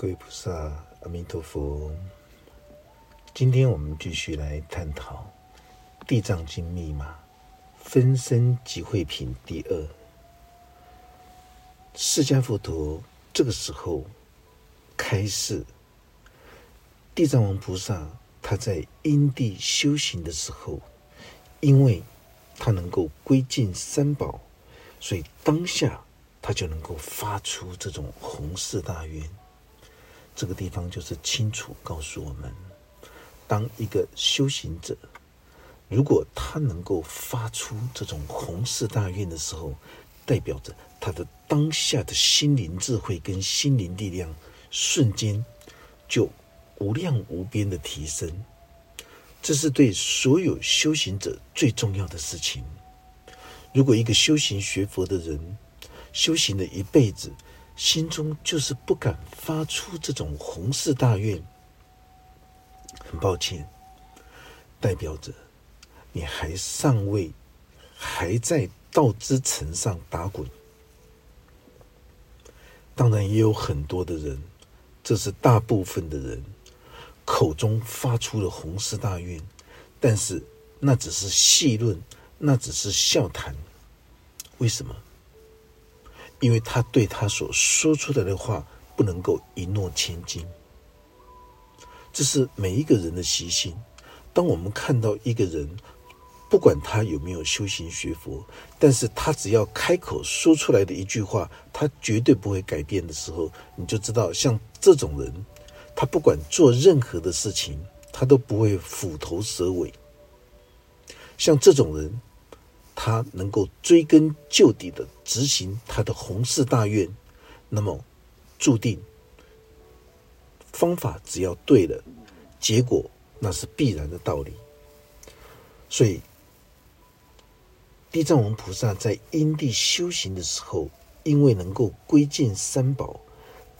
各位菩萨，阿弥陀佛。今天我们继续来探讨《地藏经》密码分身集会品第二。释迦佛陀这个时候开示，地藏王菩萨他在因地修行的时候，因为他能够归尽三宝，所以当下他就能够发出这种弘誓大愿。这个地方就是清楚告诉我们：当一个修行者，如果他能够发出这种弘誓大愿的时候，代表着他的当下的心灵智慧跟心灵力量瞬间就无量无边的提升。这是对所有修行者最重要的事情。如果一个修行学佛的人，修行了一辈子，心中就是不敢发出这种宏誓大愿，很抱歉，代表着你还尚未还在道之层上打滚。当然也有很多的人，这是大部分的人口中发出了宏誓大愿，但是那只是戏论，那只是笑谈。为什么？因为他对他所说出来的话不能够一诺千金，这是每一个人的习性。当我们看到一个人，不管他有没有修行学佛，但是他只要开口说出来的一句话，他绝对不会改变的时候，你就知道，像这种人，他不管做任何的事情，他都不会虎头蛇尾。像这种人。他能够追根究底的执行他的宏誓大愿，那么注定方法只要对了，结果那是必然的道理。所以，地藏王菩萨在因地修行的时候，因为能够归尽三宝，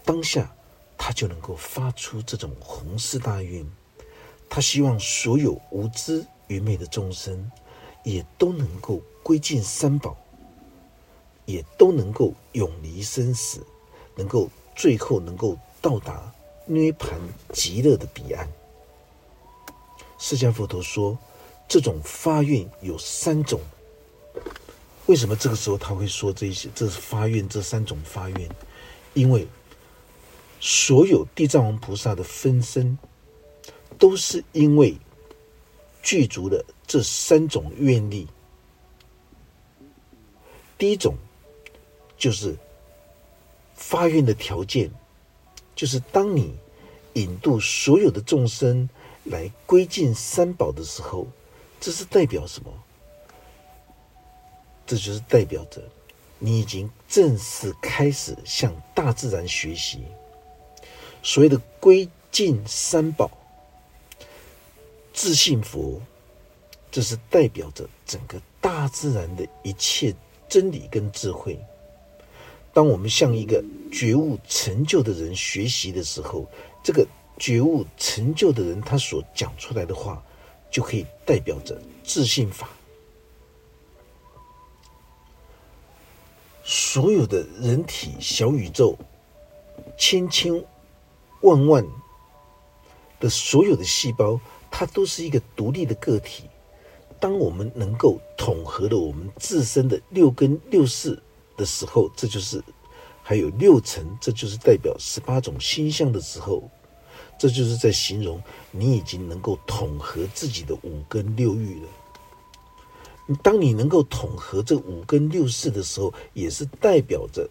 当下他就能够发出这种宏誓大愿，他希望所有无知愚昧的众生。也都能够归尽三宝，也都能够永离生死，能够最后能够到达涅盘极乐的彼岸。释迦佛陀说，这种发愿有三种。为什么这个时候他会说这些？这是发愿这三种发愿，因为所有地藏王菩萨的分身，都是因为具足了。这三种愿力，第一种就是发愿的条件，就是当你引渡所有的众生来归尽三宝的时候，这是代表什么？这就是代表着你已经正式开始向大自然学习。所谓的归尽三宝，自信佛。这是代表着整个大自然的一切真理跟智慧。当我们向一个觉悟成就的人学习的时候，这个觉悟成就的人他所讲出来的话，就可以代表着自信法。所有的人体小宇宙，千千万万的所有的细胞，它都是一个独立的个体。当我们能够统合了我们自身的六根六识的时候，这就是还有六尘，这就是代表十八种心相的时候，这就是在形容你已经能够统合自己的五根六欲了。当你能够统合这五根六识的时候，也是代表着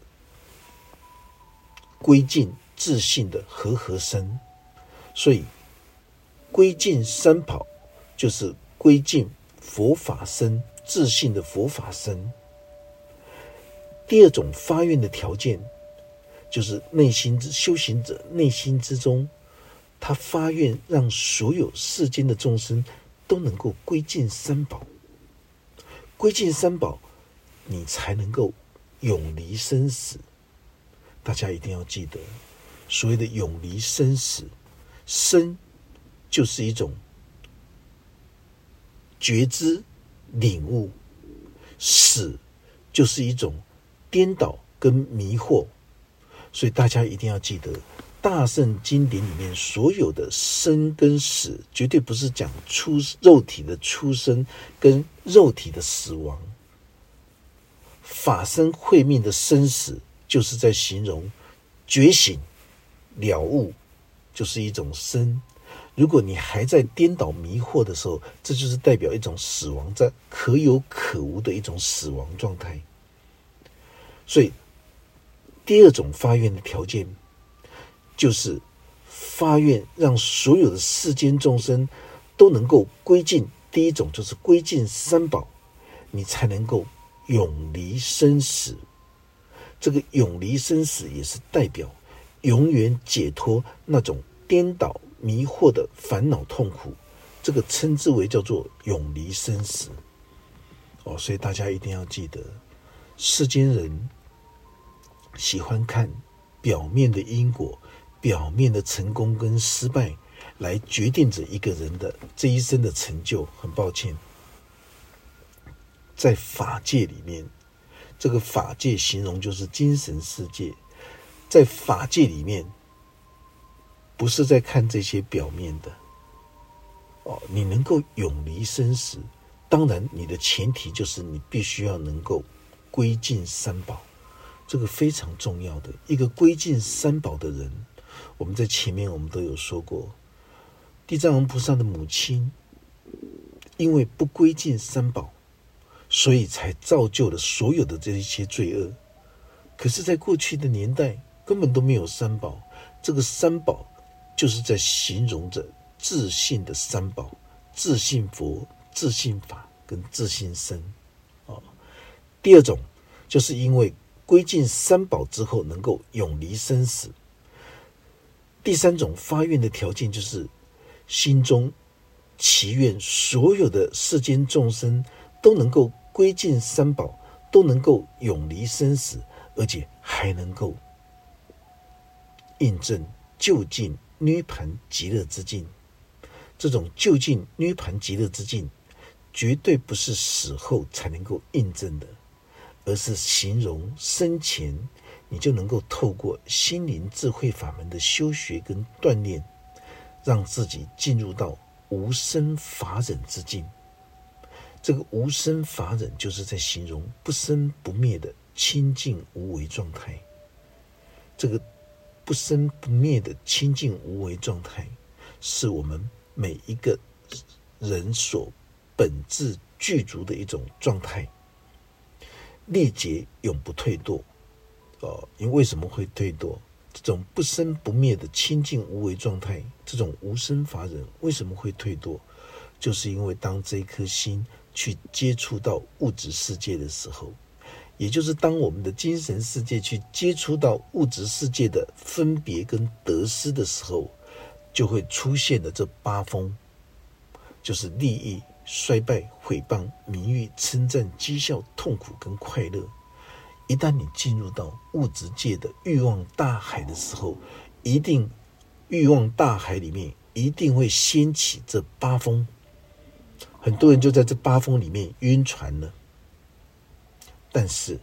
归尽自信的和合身。所以，归尽三跑就是归尽。佛法身自信的佛法身。第二种发愿的条件，就是内心之修行者内心之中，他发愿让所有世间的众生都能够归尽三宝。归尽三宝，你才能够永离生死。大家一定要记得，所谓的永离生死，生就是一种。觉知、领悟、死，就是一种颠倒跟迷惑，所以大家一定要记得，大圣经典里面所有的生跟死，绝对不是讲出肉体的出生跟肉体的死亡。法身慧命的生死，就是在形容觉醒了悟，就是一种生。如果你还在颠倒迷惑的时候，这就是代表一种死亡，在可有可无的一种死亡状态。所以，第二种发愿的条件，就是发愿让所有的世间众生都能够归尽。第一种就是归尽三宝，你才能够永离生死。这个永离生死，也是代表永远解脱那种颠倒。迷惑的烦恼痛苦，这个称之为叫做永离生死。哦，所以大家一定要记得，世间人喜欢看表面的因果、表面的成功跟失败，来决定着一个人的这一生的成就。很抱歉，在法界里面，这个法界形容就是精神世界，在法界里面。不是在看这些表面的哦，你能够永离生死，当然你的前提就是你必须要能够归尽三宝，这个非常重要的一个归尽三宝的人。我们在前面我们都有说过，地藏王菩萨的母亲因为不归尽三宝，所以才造就了所有的这一些罪恶。可是，在过去的年代根本都没有三宝，这个三宝。就是在形容着自信的三宝：自信佛、自信法跟自信身。啊，第二种就是因为归尽三宝之后能够永离生死。第三种发愿的条件就是心中祈愿所有的世间众生都能够归尽三宝，都能够永离生死，而且还能够印证就近。涅盘极乐之境，这种就近涅盘极乐之境，绝对不是死后才能够印证的，而是形容生前你就能够透过心灵智慧法门的修学跟锻炼，让自己进入到无生法忍之境。这个无生法忍，就是在形容不生不灭的清净无为状态。这个。不生不灭的清净无为状态，是我们每一个人所本质具足的一种状态。历劫永不退堕，哦，因为为什么会退堕？这种不生不灭的清净无为状态，这种无生法忍为什么会退堕？就是因为当这一颗心去接触到物质世界的时候。也就是当我们的精神世界去接触到物质世界的分别跟得失的时候，就会出现的这八风，就是利益、衰败、毁谤、名誉、称赞、讥笑、痛苦跟快乐。一旦你进入到物质界的欲望大海的时候，一定欲望大海里面一定会掀起这八风，很多人就在这八风里面晕船了。但是，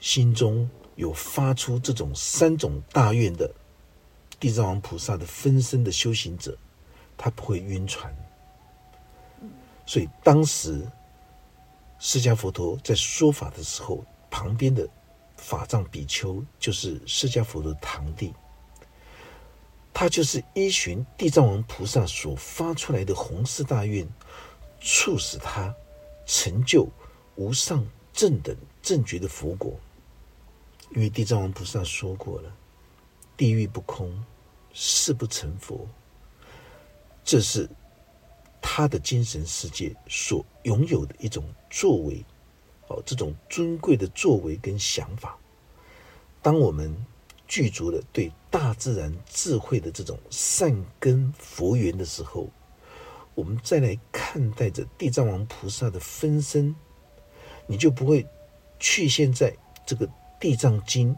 心中有发出这种三种大愿的地藏王菩萨的分身的修行者，他不会晕船。所以当时释迦佛陀在说法的时候，旁边的法藏比丘就是释迦佛的堂弟，他就是依循地藏王菩萨所发出来的弘誓大愿，促使他成就。无上正等正觉的佛果，因为地藏王菩萨说过了：“地狱不空，誓不成佛。”这是他的精神世界所拥有的一种作为，哦，这种尊贵的作为跟想法。当我们具足了对大自然智慧的这种善根佛缘的时候，我们再来看待着地藏王菩萨的分身。你就不会去现在这个《地藏经》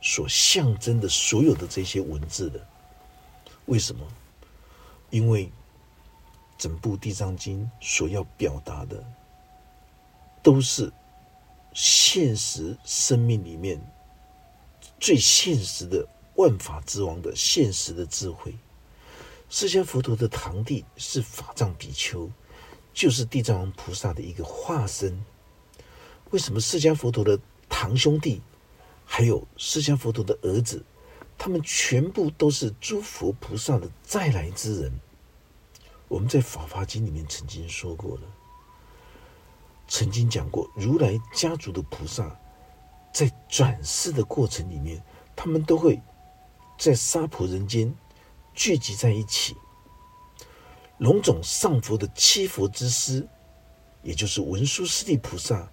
所象征的所有的这些文字的，为什么？因为整部《地藏经》所要表达的，都是现实生命里面最现实的万法之王的现实的智慧。释迦佛陀的堂弟是法藏比丘，就是地藏王菩萨的一个化身。为什么释迦佛陀的堂兄弟，还有释迦佛陀的儿子，他们全部都是诸佛菩萨的再来之人？我们在《法华经》里面曾经说过了，曾经讲过，如来家族的菩萨在转世的过程里面，他们都会在娑婆人间聚集在一起。龙种上佛的七佛之师，也就是文殊师利菩萨。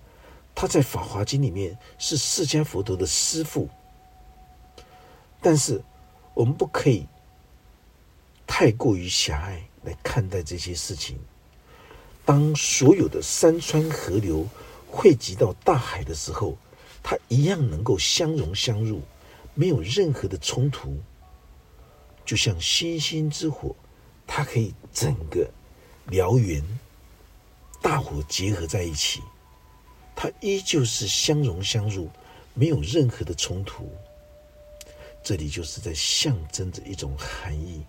他在《法华经》里面是释迦佛陀的师父，但是我们不可以太过于狭隘来看待这些事情。当所有的山川河流汇集到大海的时候，它一样能够相融相入，没有任何的冲突。就像星星之火，它可以整个燎原，大火结合在一起。它依旧是相融相入，没有任何的冲突。这里就是在象征着一种含义：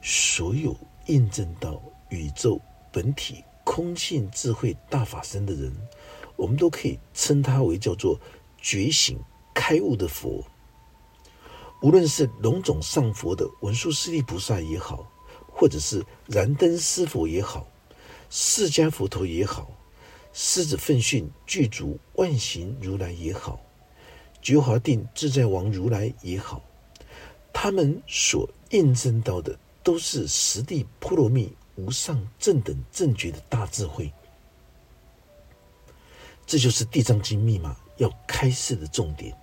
所有印证到宇宙本体空性智慧大法身的人，我们都可以称他为叫做觉醒开悟的佛。无论是龙种上佛的文殊师利菩萨也好，或者是燃灯师佛也好，释迦佛陀也好。狮子奋训具足万行如来也好，觉华定自在王如来也好，他们所印证到的都是十地波罗蜜无上正等正觉的大智慧。这就是地藏经密码要开示的重点。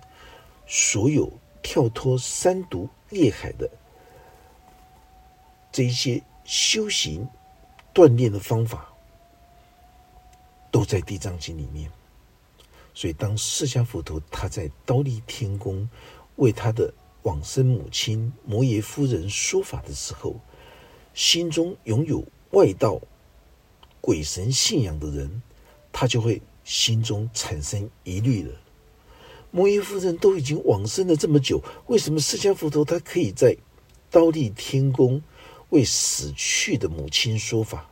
所有跳脱三毒业海的这一些修行锻炼的方法。都在地藏经里面，所以当释迦佛陀他在刀立天宫为他的往生母亲摩耶夫人说法的时候，心中拥有外道鬼神信仰的人，他就会心中产生疑虑了。摩耶夫人都已经往生了这么久，为什么释迦佛陀他可以在刀立天宫为死去的母亲说法？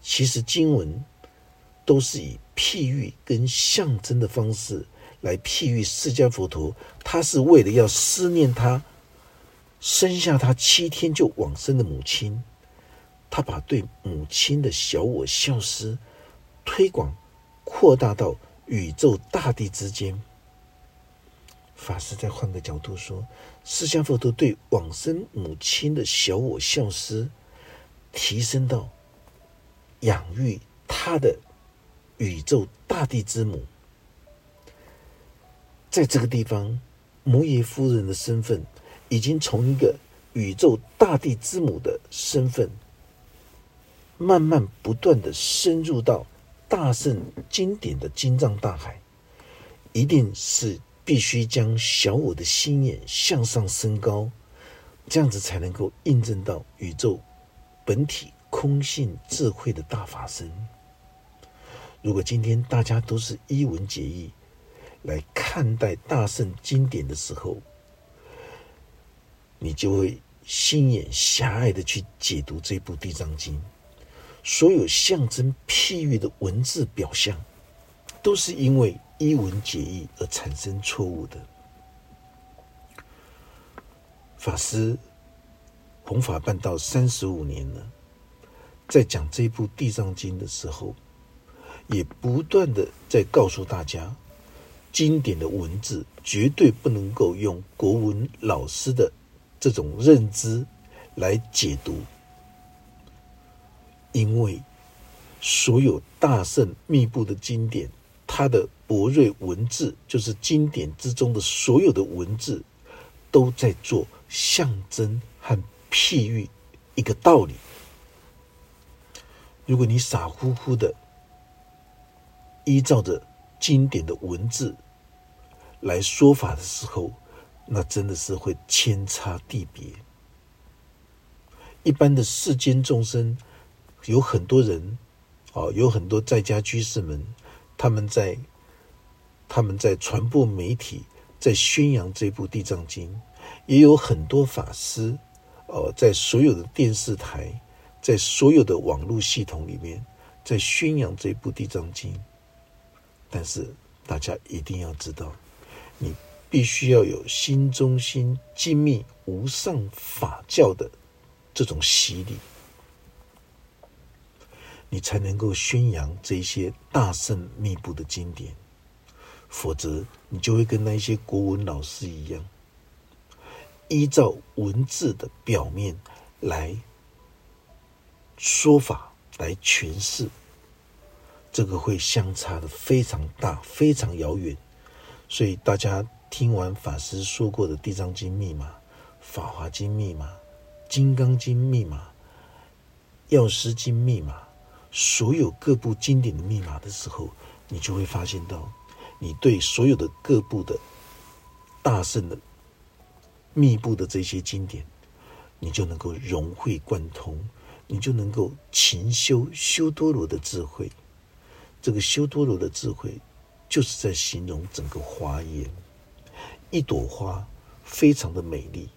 其实经文。都是以譬喻跟象征的方式来譬喻释迦佛陀，他是为了要思念他生下他七天就往生的母亲，他把对母亲的小我消失推广扩大到宇宙大地之间。法师再换个角度说，释迦佛陀对往生母亲的小我消失提升到养育他的。宇宙大地之母，在这个地方，摩耶夫人的身份已经从一个宇宙大地之母的身份，慢慢不断的深入到大圣经典的经藏大海，一定是必须将小我的心眼向上升高，这样子才能够印证到宇宙本体空性智慧的大法身。如果今天大家都是一文解义来看待大圣经典的时候，你就会心眼狭隘的去解读这部《地藏经》，所有象征譬喻的文字表象，都是因为一文解义而产生错误的。法师弘法办道三十五年了，在讲这部《地藏经》的时候。也不断的在告诉大家，经典的文字绝对不能够用国文老师的这种认知来解读，因为所有大圣密布的经典，它的博瑞文字就是经典之中的所有的文字，都在做象征和譬喻一个道理。如果你傻乎乎的，依照着经典的文字来说法的时候，那真的是会天差地别。一般的世间众生，有很多人，啊，有很多在家居士们，他们在他们在传播媒体，在宣扬这部《地藏经》，也有很多法师，呃，在所有的电视台，在所有的网络系统里面，在宣扬这部《地藏经》。但是大家一定要知道，你必须要有心中心精密无上法教的这种洗礼，你才能够宣扬这些大圣密布的经典。否则，你就会跟那些国文老师一样，依照文字的表面来说法来诠释。这个会相差的非常大，非常遥远，所以大家听完法师说过的《地藏经》密码、《法华经》密码、《金刚经》密码、《药师经》密码，所有各部经典的密码的时候，你就会发现到，你对所有的各部的大圣的密布的这些经典，你就能够融会贯通，你就能够勤修修多罗的智慧。这个修多罗的智慧，就是在形容整个花园。一朵花非常的美丽，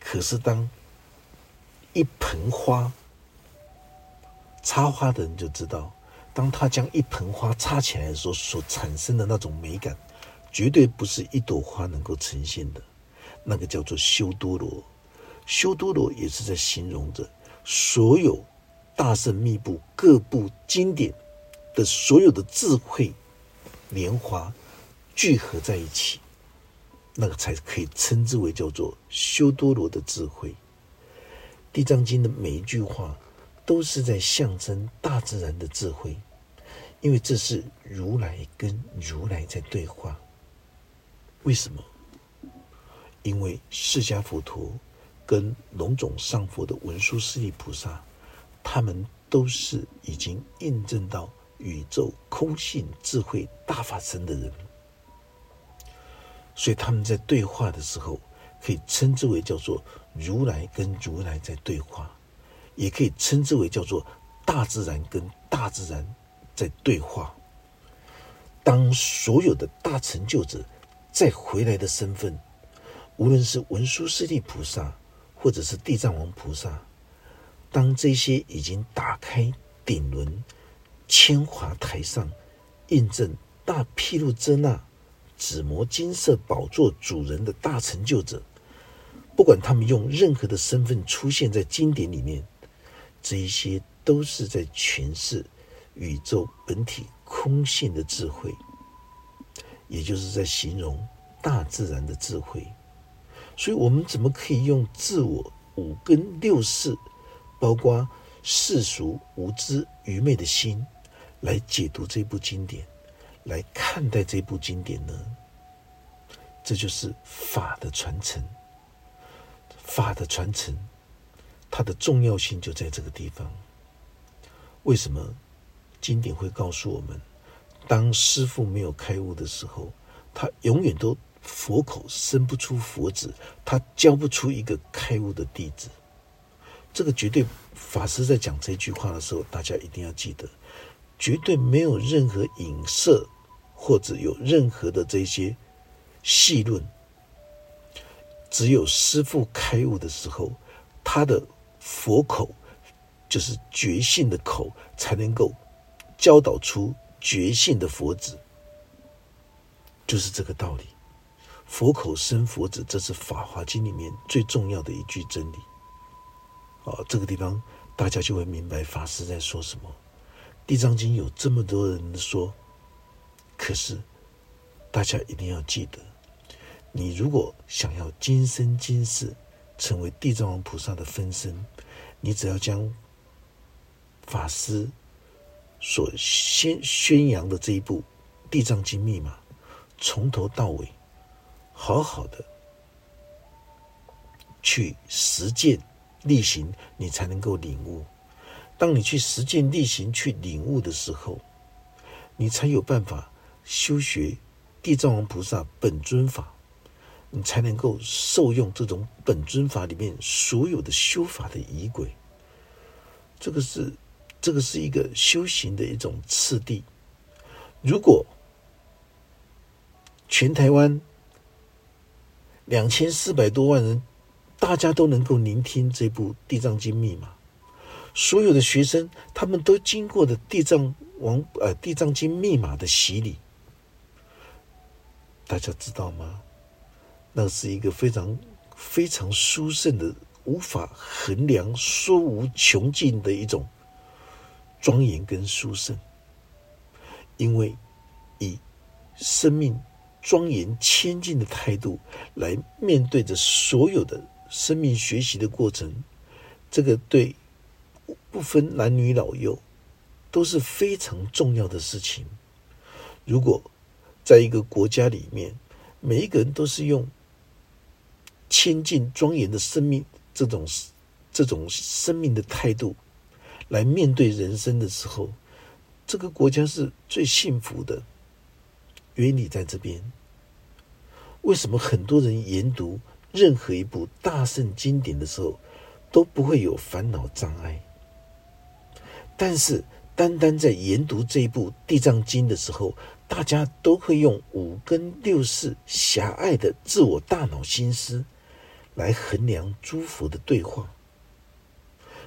可是当一盆花插花的人就知道，当他将一盆花插起来的时候，所产生的那种美感，绝对不是一朵花能够呈现的。那个叫做修多罗，修多罗也是在形容着所有大圣密布各部经典。的所有的智慧莲花聚合在一起，那个才可以称之为叫做修多罗的智慧。《地藏经》的每一句话都是在象征大自然的智慧，因为这是如来跟如来在对话。为什么？因为释迦佛陀跟龙种上佛的文殊师利菩萨，他们都是已经印证到。宇宙空性智慧大法身的人，所以他们在对话的时候，可以称之为叫做如来跟如来在对话，也可以称之为叫做大自然跟大自然在对话。当所有的大成就者再回来的身份，无论是文殊师利菩萨，或者是地藏王菩萨，当这些已经打开顶轮。千华台上印证大毗卢遮那紫磨金色宝座主人的大成就者，不管他们用任何的身份出现在经典里面，这一些都是在诠释宇宙本体空性的智慧，也就是在形容大自然的智慧。所以，我们怎么可以用自我五根六识，包括世俗无知愚昧的心？来解读这部经典，来看待这部经典呢？这就是法的传承。法的传承，它的重要性就在这个地方。为什么经典会告诉我们，当师父没有开悟的时候，他永远都佛口生不出佛子，他教不出一个开悟的弟子。这个绝对，法师在讲这句话的时候，大家一定要记得。绝对没有任何影射，或者有任何的这些戏论。只有师父开悟的时候，他的佛口就是觉性的口，才能够教导出觉性的佛子。就是这个道理。佛口生佛子，这是《法华经》里面最重要的一句真理。啊，这个地方大家就会明白法师在说什么。地藏经有这么多人说，可是大家一定要记得，你如果想要今生今世成为地藏王菩萨的分身，你只要将法师所宣宣扬的这一部地藏经密码，从头到尾好好的去实践力行，你才能够领悟。当你去实践力行、去领悟的时候，你才有办法修学地藏王菩萨本尊法，你才能够受用这种本尊法里面所有的修法的仪轨。这个是，这个是一个修行的一种次第。如果全台湾两千四百多万人大家都能够聆听这部《地藏经》密码。所有的学生，他们都经过的地藏王呃《地藏经》密码的洗礼。大家知道吗？那是一个非常非常殊胜的、无法衡量、说无穷尽的一种庄严跟殊胜。因为以生命庄严谦敬的态度来面对着所有的生命学习的过程，这个对不分男女老幼都是非常重要的事情。如果在一个国家里面，每一个人都是用谦敬庄严的生命这种这种生命的态度来面对人生的时候，这个国家是最幸福的。原理在这边。为什么很多人研读任何一部大圣经典的时候都不会有烦恼障碍？但是，单单在研读这一部《地藏经》的时候，大家都会用五根六识狭隘的自我大脑心思来衡量诸佛的对话。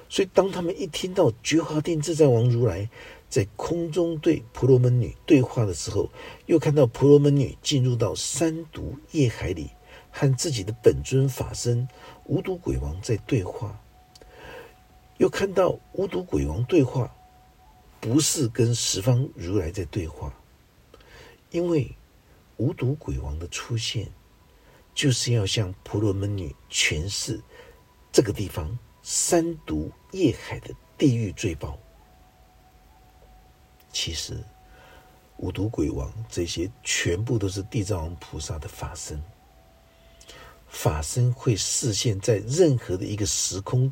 所以，当他们一听到觉华定自在王如来在空中对婆罗门女对话的时候，又看到婆罗门女进入到三毒业海里，和自己的本尊法身无毒鬼王在对话。又看到无毒鬼王对话，不是跟十方如来在对话，因为无毒鬼王的出现，就是要向婆罗门女诠释这个地方三毒业海的地狱罪报。其实，无毒鬼王这些全部都是地藏王菩萨的法身，法身会视现在任何的一个时空。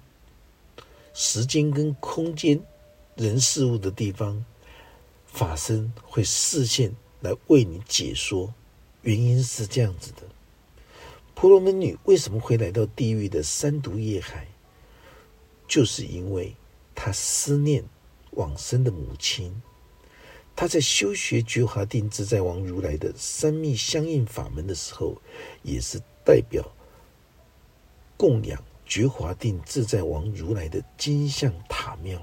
时间跟空间、人事物的地方，法身会视线来为你解说。原因是这样子的：婆罗门女为什么会来到地狱的三毒业海？就是因为她思念往生的母亲。她在修学觉华定自在王如来的三密相应法门的时候，也是代表供养。觉华定自在王如来的金像塔庙，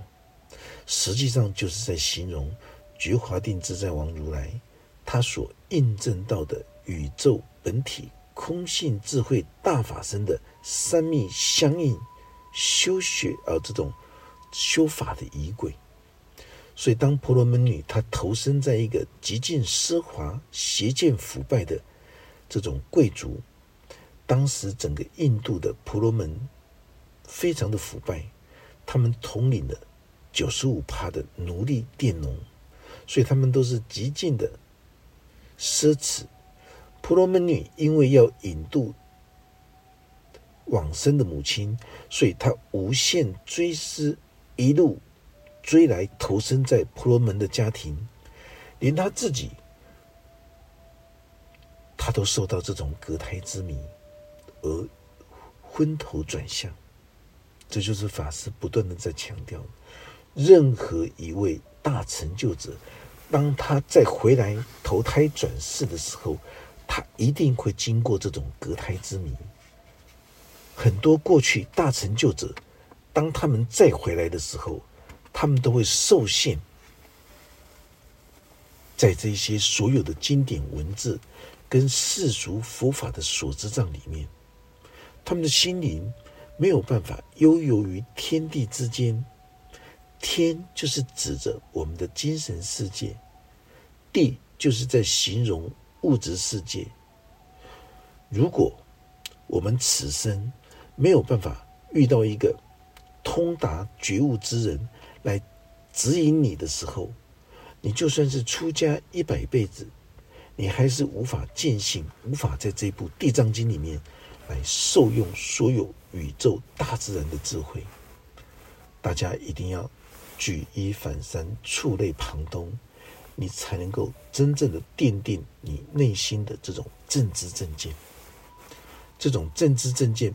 实际上就是在形容觉华定自在王如来他所印证到的宇宙本体空性智慧大法身的三密相应修学而这种修法的仪轨。所以，当婆罗门女她投身在一个极尽奢华、邪见腐败的这种贵族。当时整个印度的婆罗门非常的腐败，他们统领了九十五趴的奴隶佃农，所以他们都是极尽的奢侈。婆罗门女因为要引渡往生的母亲，所以她无限追思，一路追来投身在婆罗门的家庭，连她自己，她都受到这种隔胎之谜。而昏头转向，这就是法师不断的在强调：任何一位大成就者，当他再回来投胎转世的时候，他一定会经过这种隔胎之谜。很多过去大成就者，当他们再回来的时候，他们都会受限在这些所有的经典文字跟世俗佛法的所知障里面。他们的心灵没有办法悠游于天地之间，天就是指着我们的精神世界，地就是在形容物质世界。如果我们此生没有办法遇到一个通达觉悟之人来指引你的时候，你就算是出家一百辈子，你还是无法见性，无法在这部《地藏经》里面。来受用所有宇宙大自然的智慧，大家一定要举一反三、触类旁通，你才能够真正的奠定你内心的这种正知正见。这种正知正见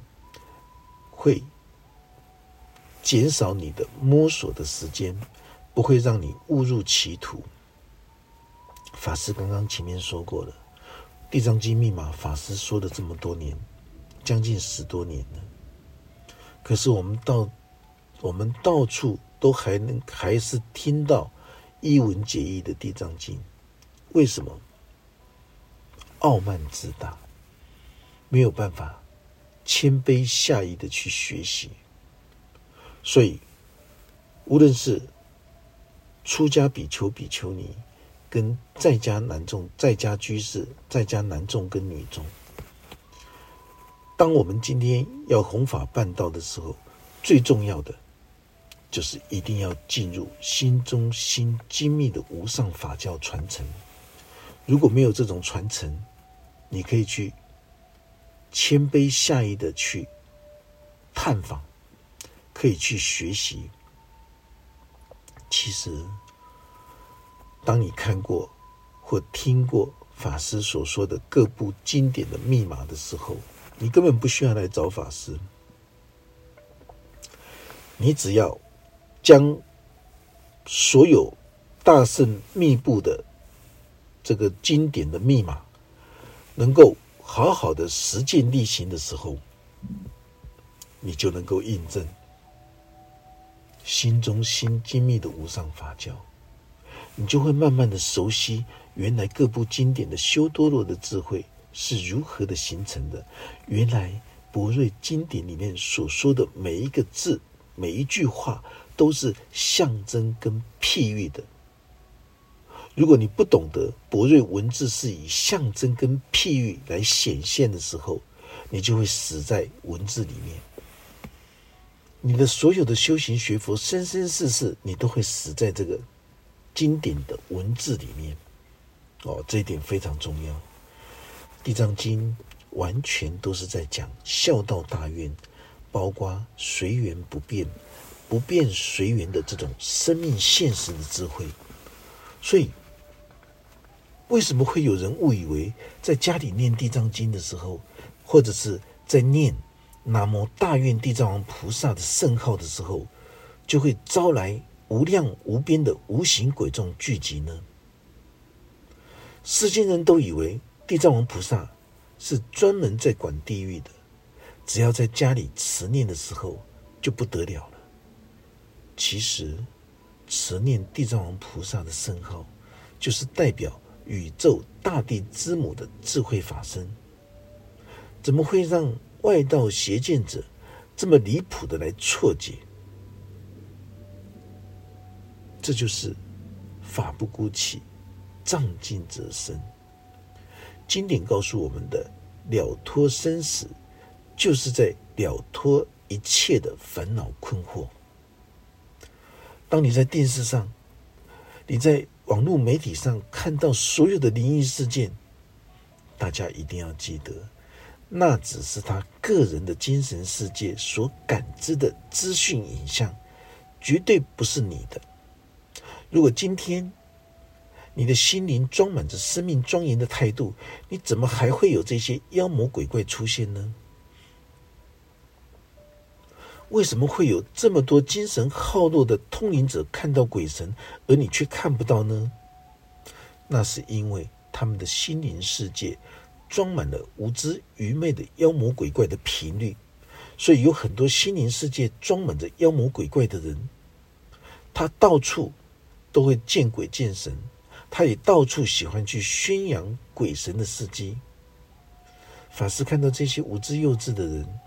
会减少你的摸索的时间，不会让你误入歧途。法师刚刚前面说过了，《地藏经》密码，法师说了这么多年。将近十多年了，可是我们到我们到处都还能还是听到一文解义的《地藏经》，为什么？傲慢自大，没有办法谦卑下意的去学习，所以无论是出家比丘、比丘尼，跟在家男众、在家居士、在家男众跟女众，当我们今天要弘法办道的时候，最重要的就是一定要进入心中心精密的无上法教传承。如果没有这种传承，你可以去谦卑下意的去探访，可以去学习。其实，当你看过或听过法师所说的各部经典的密码的时候，你根本不需要来找法师，你只要将所有大圣密布的这个经典的密码，能够好好的实践力行的时候，你就能够印证心中心精密的无上法教，你就会慢慢的熟悉原来各部经典的修多罗的智慧是如何的形成的。原来博瑞经典里面所说的每一个字、每一句话，都是象征跟譬喻的。如果你不懂得博瑞文字是以象征跟譬喻来显现的时候，你就会死在文字里面。你的所有的修行学佛，生生世世，你都会死在这个经典的文字里面。哦，这一点非常重要。《地藏经》完全都是在讲孝道大愿，包括随缘不变、不变随缘的这种生命现实的智慧，所以。为什么会有人误以为在家里念地藏经的时候，或者是在念南无大愿地藏王菩萨的圣号的时候，就会招来无量无边的无形鬼众聚集呢？世间人都以为地藏王菩萨是专门在管地狱的，只要在家里持念的时候就不得了了。其实，持念地藏王菩萨的圣号，就是代表。宇宙大地之母的智慧法身，怎么会让外道邪见者这么离谱的来错解？这就是法不孤起，藏尽则生。经典告诉我们的了脱生死，就是在了脱一切的烦恼困惑。当你在电视上，你在。网络媒体上看到所有的灵异事件，大家一定要记得，那只是他个人的精神世界所感知的资讯影像，绝对不是你的。如果今天你的心灵装满着生命庄严的态度，你怎么还会有这些妖魔鬼怪出现呢？为什么会有这么多精神好弱的通灵者看到鬼神，而你却看不到呢？那是因为他们的心灵世界装满了无知愚昧的妖魔鬼怪的频率，所以有很多心灵世界装满着妖魔鬼怪的人，他到处都会见鬼见神，他也到处喜欢去宣扬鬼神的事迹。法师看到这些无知幼稚的人。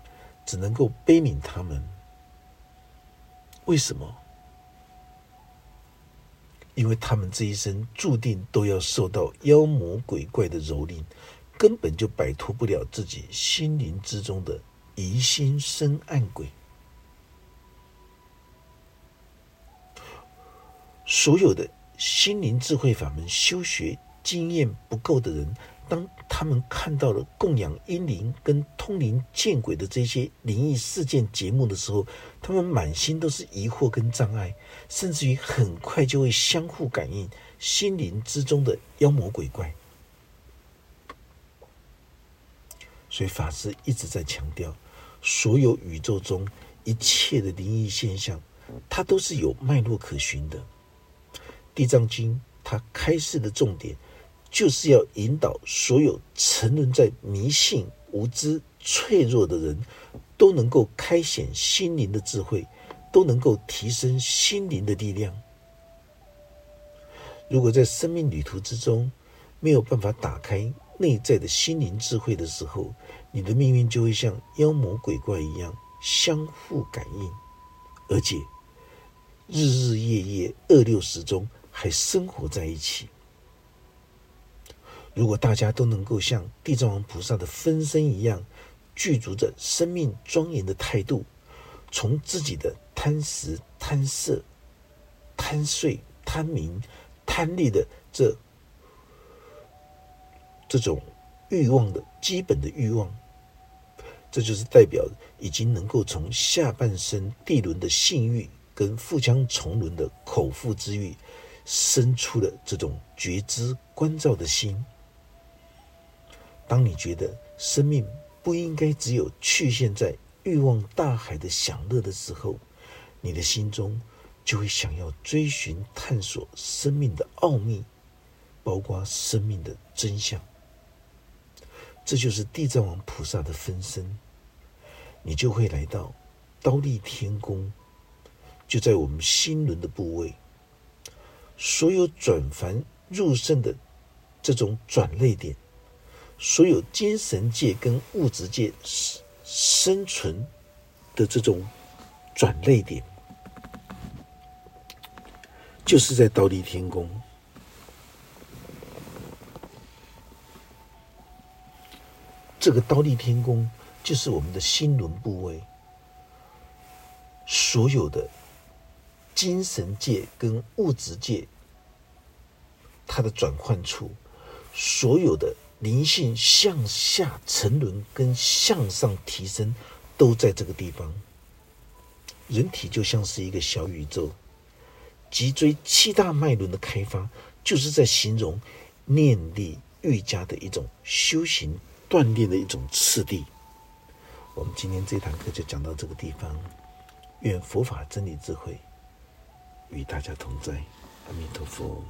只能够悲悯他们，为什么？因为他们这一生注定都要受到妖魔鬼怪的蹂躏，根本就摆脱不了自己心灵之中的疑心生暗鬼。所有的心灵智慧法门修学经验不够的人。当他们看到了供养阴灵跟通灵见鬼的这些灵异事件节目的时候，他们满心都是疑惑跟障碍，甚至于很快就会相互感应心灵之中的妖魔鬼怪。所以法师一直在强调，所有宇宙中一切的灵异现象，它都是有脉络可循的。地藏经它开示的重点。就是要引导所有沉沦在迷信、无知、脆弱的人都能够开显心灵的智慧，都能够提升心灵的力量。如果在生命旅途之中没有办法打开内在的心灵智慧的时候，你的命运就会像妖魔鬼怪一样相互感应，而且日日夜夜二六时中还生活在一起。如果大家都能够像地藏王菩萨的分身一样，具足着生命庄严的态度，从自己的贪食、贪色、贪睡、贪名、贪利的这这种欲望的基本的欲望，这就是代表已经能够从下半生地轮的性欲跟腹腔重轮的口腹之欲，生出了这种觉知关照的心。当你觉得生命不应该只有去现在欲望大海的享乐的时候，你的心中就会想要追寻、探索生命的奥秘，包括生命的真相。这就是地藏王菩萨的分身，你就会来到刀立天宫，就在我们心轮的部位，所有转凡入圣的这种转类点。所有精神界跟物质界生生存的这种转类点，就是在倒立天宫。这个倒立天宫就是我们的心轮部位，所有的精神界跟物质界，它的转换处，所有的。灵性向下沉沦跟向上提升，都在这个地方。人体就像是一个小宇宙，脊椎七大脉轮的开发，就是在形容念力愈加的一种修行锻炼的一种次第。我们今天这堂课就讲到这个地方，愿佛法真理智慧与大家同在，阿弥陀佛。